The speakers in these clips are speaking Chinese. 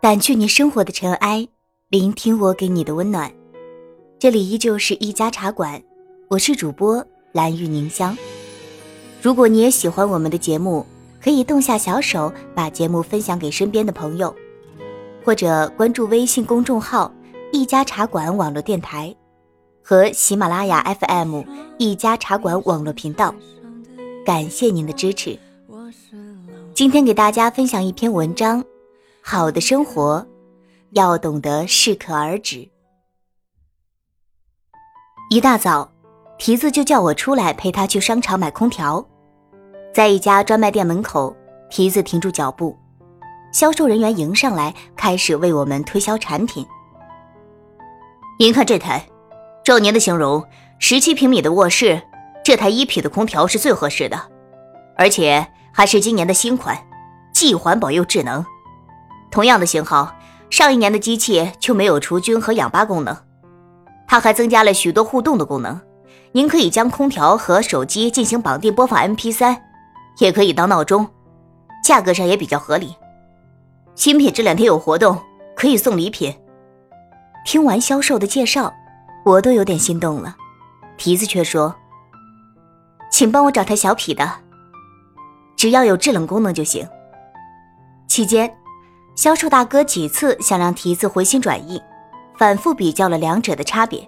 掸去你生活的尘埃，聆听我给你的温暖。这里依旧是一家茶馆，我是主播蓝玉凝香。如果你也喜欢我们的节目，可以动下小手把节目分享给身边的朋友，或者关注微信公众号“一家茶馆网络电台”和喜马拉雅 FM“ 一家茶馆网络频道”。感谢您的支持。今天给大家分享一篇文章。好的生活，要懂得适可而止。一大早，提子就叫我出来陪他去商场买空调。在一家专卖店门口，提子停住脚步，销售人员迎上来，开始为我们推销产品。您看这台，照您的形容，十七平米的卧室，这台一匹的空调是最合适的，而且还是今年的新款，既环保又智能。同样的型号，上一年的机器就没有除菌和氧吧功能，它还增加了许多互动的功能。您可以将空调和手机进行绑定播放 MP3，也可以当闹钟，价格上也比较合理。新品这两天有活动，可以送礼品。听完销售的介绍，我都有点心动了。提子却说：“请帮我找台小匹的，只要有制冷功能就行。”期间。销售大哥几次想让提子回心转意，反复比较了两者的差别。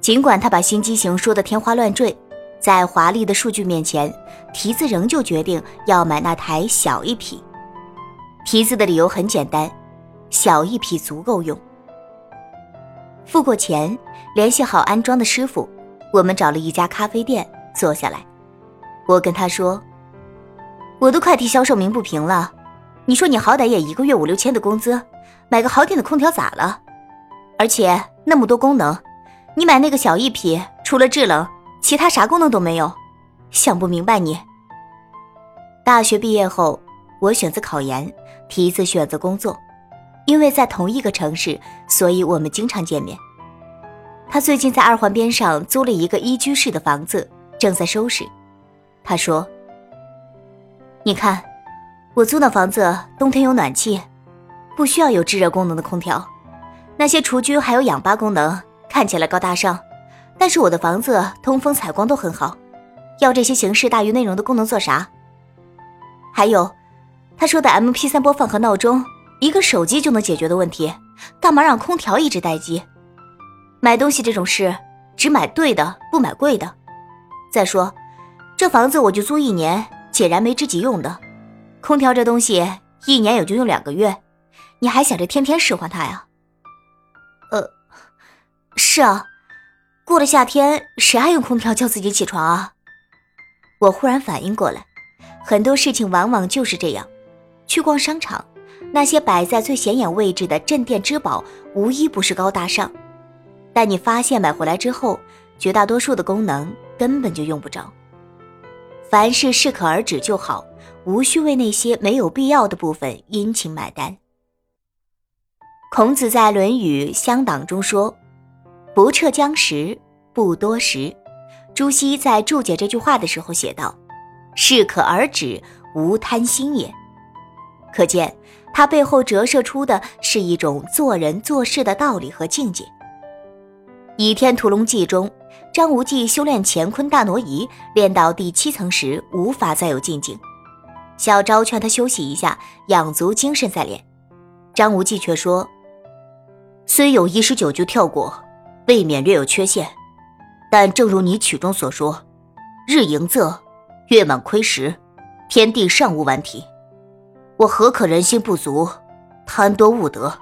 尽管他把新机型说得天花乱坠，在华丽的数据面前，提子仍旧决定要买那台小一匹。提子的理由很简单，小一匹足够用。付过钱，联系好安装的师傅，我们找了一家咖啡店坐下来。我跟他说：“我都快替销售鸣不平了。”你说你好歹也一个月五六千的工资，买个好点的空调咋了？而且那么多功能，你买那个小一匹，除了制冷，其他啥功能都没有，想不明白你。大学毕业后，我选择考研，提子选择工作，因为在同一个城市，所以我们经常见面。他最近在二环边上租了一个一居室的房子，正在收拾。他说：“你看。”我租的房子，冬天有暖气，不需要有制热功能的空调。那些除菌还有氧吧功能，看起来高大上，但是我的房子通风采光都很好。要这些形式大于内容的功能做啥？还有，他说的 MP3 播放和闹钟，一个手机就能解决的问题，干嘛让空调一直待机？买东西这种事，只买对的，不买贵的。再说，这房子我就租一年，解燃眉之急用的。空调这东西一年也就用两个月，你还想着天天使唤它呀？呃，是啊，过了夏天谁还用空调叫自己起床啊？我忽然反应过来，很多事情往往就是这样。去逛商场，那些摆在最显眼位置的镇店之宝，无一不是高大上，但你发现买回来之后，绝大多数的功能根本就用不着。凡事适可而止就好。无需为那些没有必要的部分殷勤买单。孔子在《论语乡党》中说：“不撤将食，不多食。”朱熹在注解这句话的时候写道：“适可而止，无贪心也。”可见他背后折射出的是一种做人做事的道理和境界。《倚天屠龙记》中，张无忌修炼乾坤大挪移，练到第七层时，无法再有进境。小昭劝他休息一下，养足精神再练。张无忌却说：“虽有一十九句跳过，未免略有缺陷。但正如你曲中所说，日盈仄，月满亏时，天地尚无完体。我何可人心不足，贪多误得？”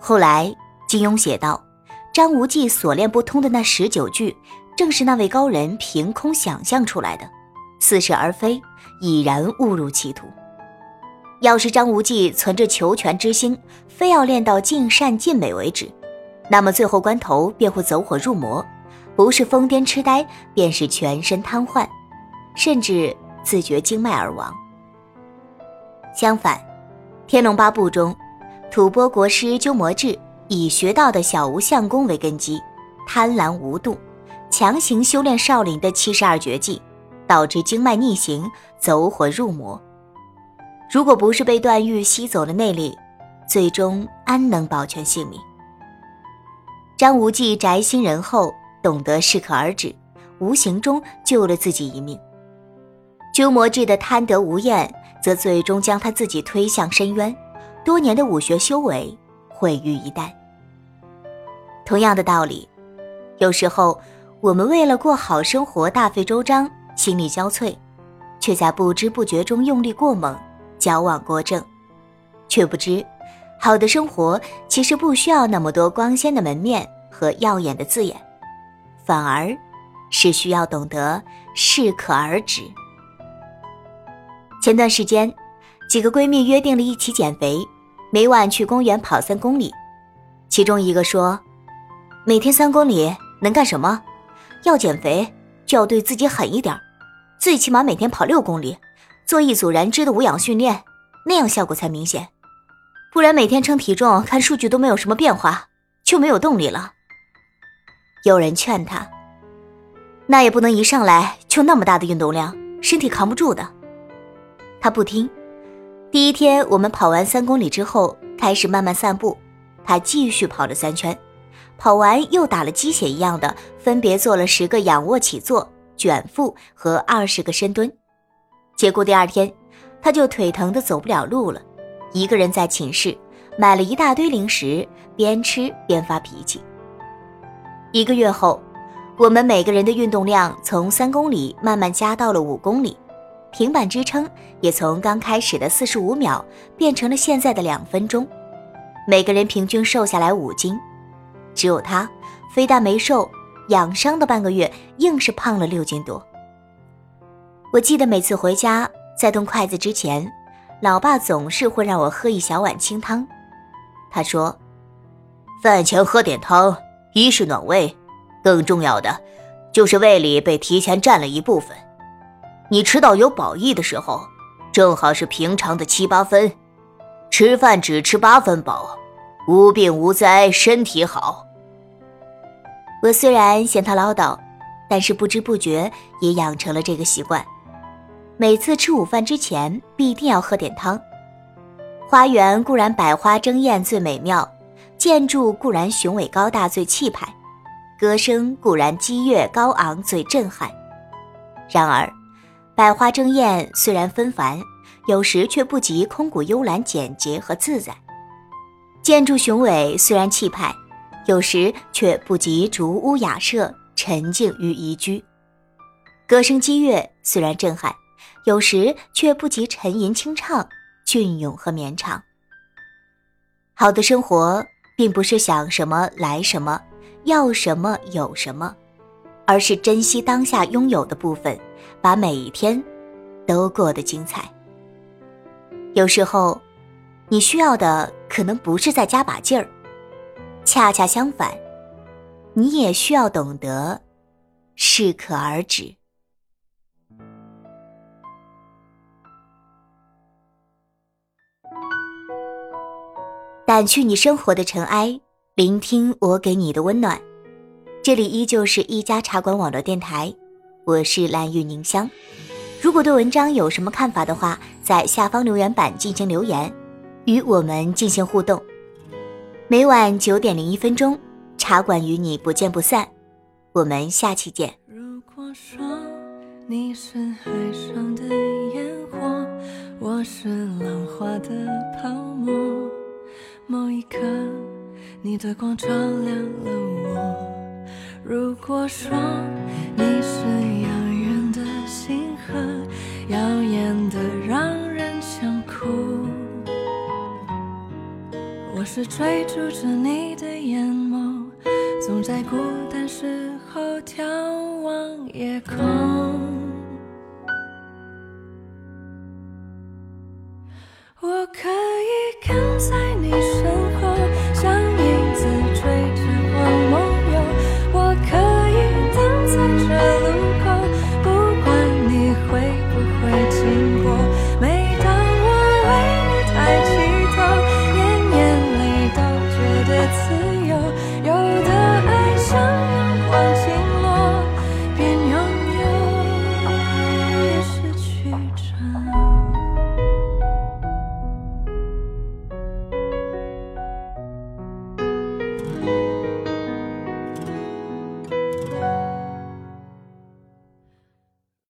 后来金庸写道：“张无忌所练不通的那十九句，正是那位高人凭空想象出来的。”似是而非，已然误入歧途。要是张无忌存着求全之心，非要练到尽善尽美为止，那么最后关头便会走火入魔，不是疯癫痴呆，便是全身瘫痪，甚至自绝经脉而亡。相反，《天龙八部》中，吐蕃国师鸠摩智以学到的小无相功为根基，贪婪无度，强行修炼少林的七十二绝技。导致经脉逆行，走火入魔。如果不是被段誉吸走了内力，最终安能保全性命。张无忌宅心仁厚，懂得适可而止，无形中救了自己一命。鸠摩智的贪得无厌，则最终将他自己推向深渊，多年的武学修为毁于一旦。同样的道理，有时候我们为了过好生活大费周章，心力交瘁，却在不知不觉中用力过猛，矫枉过正，却不知。好的生活其实不需要那么多光鲜的门面和耀眼的字眼，反而，是需要懂得适可而止。前段时间，几个闺蜜约定了一起减肥，每晚去公园跑三公里。其中一个说：“每天三公里能干什么？要减肥就要对自己狠一点，最起码每天跑六公里，做一组燃脂的无氧训练，那样效果才明显。”不然每天称体重看数据都没有什么变化，就没有动力了。有人劝他，那也不能一上来就那么大的运动量，身体扛不住的。他不听。第一天我们跑完三公里之后，开始慢慢散步，他继续跑了三圈，跑完又打了鸡血一样的，分别做了十个仰卧起坐、卷腹和二十个深蹲。结果第二天，他就腿疼的走不了路了。一个人在寝室买了一大堆零食，边吃边发脾气。一个月后，我们每个人的运动量从三公里慢慢加到了五公里，平板支撑也从刚开始的四十五秒变成了现在的两分钟，每个人平均瘦下来五斤，只有他非但没瘦，养伤的半个月硬是胖了六斤多。我记得每次回家在动筷子之前。老爸总是会让我喝一小碗清汤，他说：“饭前喝点汤，一是暖胃，更重要的就是胃里被提前占了一部分。你吃到有饱意的时候，正好是平常的七八分。吃饭只吃八分饱，无病无灾，身体好。”我虽然嫌他唠叨，但是不知不觉也养成了这个习惯。每次吃午饭之前，必定要喝点汤。花园固然百花争艳最美妙，建筑固然雄伟高大最气派，歌声固然激越高昂最震撼。然而，百花争艳虽然纷繁，有时却不及空谷幽兰简洁和自在；建筑雄伟虽然气派，有时却不及竹屋雅舍沉静与宜居；歌声激越虽然震撼。有时却不及沉吟清唱、隽永和绵长。好的生活，并不是想什么来什么，要什么有什么，而是珍惜当下拥有的部分，把每一天都过得精彩。有时候，你需要的可能不是再加把劲儿，恰恰相反，你也需要懂得适可而止。掸去你生活的尘埃，聆听我给你的温暖。这里依旧是一家茶馆网络电台，我是蓝玉凝香。如果对文章有什么看法的话，在下方留言板进行留言，与我们进行互动。每晚九点零一分钟，茶馆与你不见不散。我们下期见。如果说你是海上的烟火，我是浪花的泡沫。某一刻，你的光照亮了我。如果说你是遥远的星河，耀眼的是追逐着你的眼眸，总在孤单时候眺望夜空。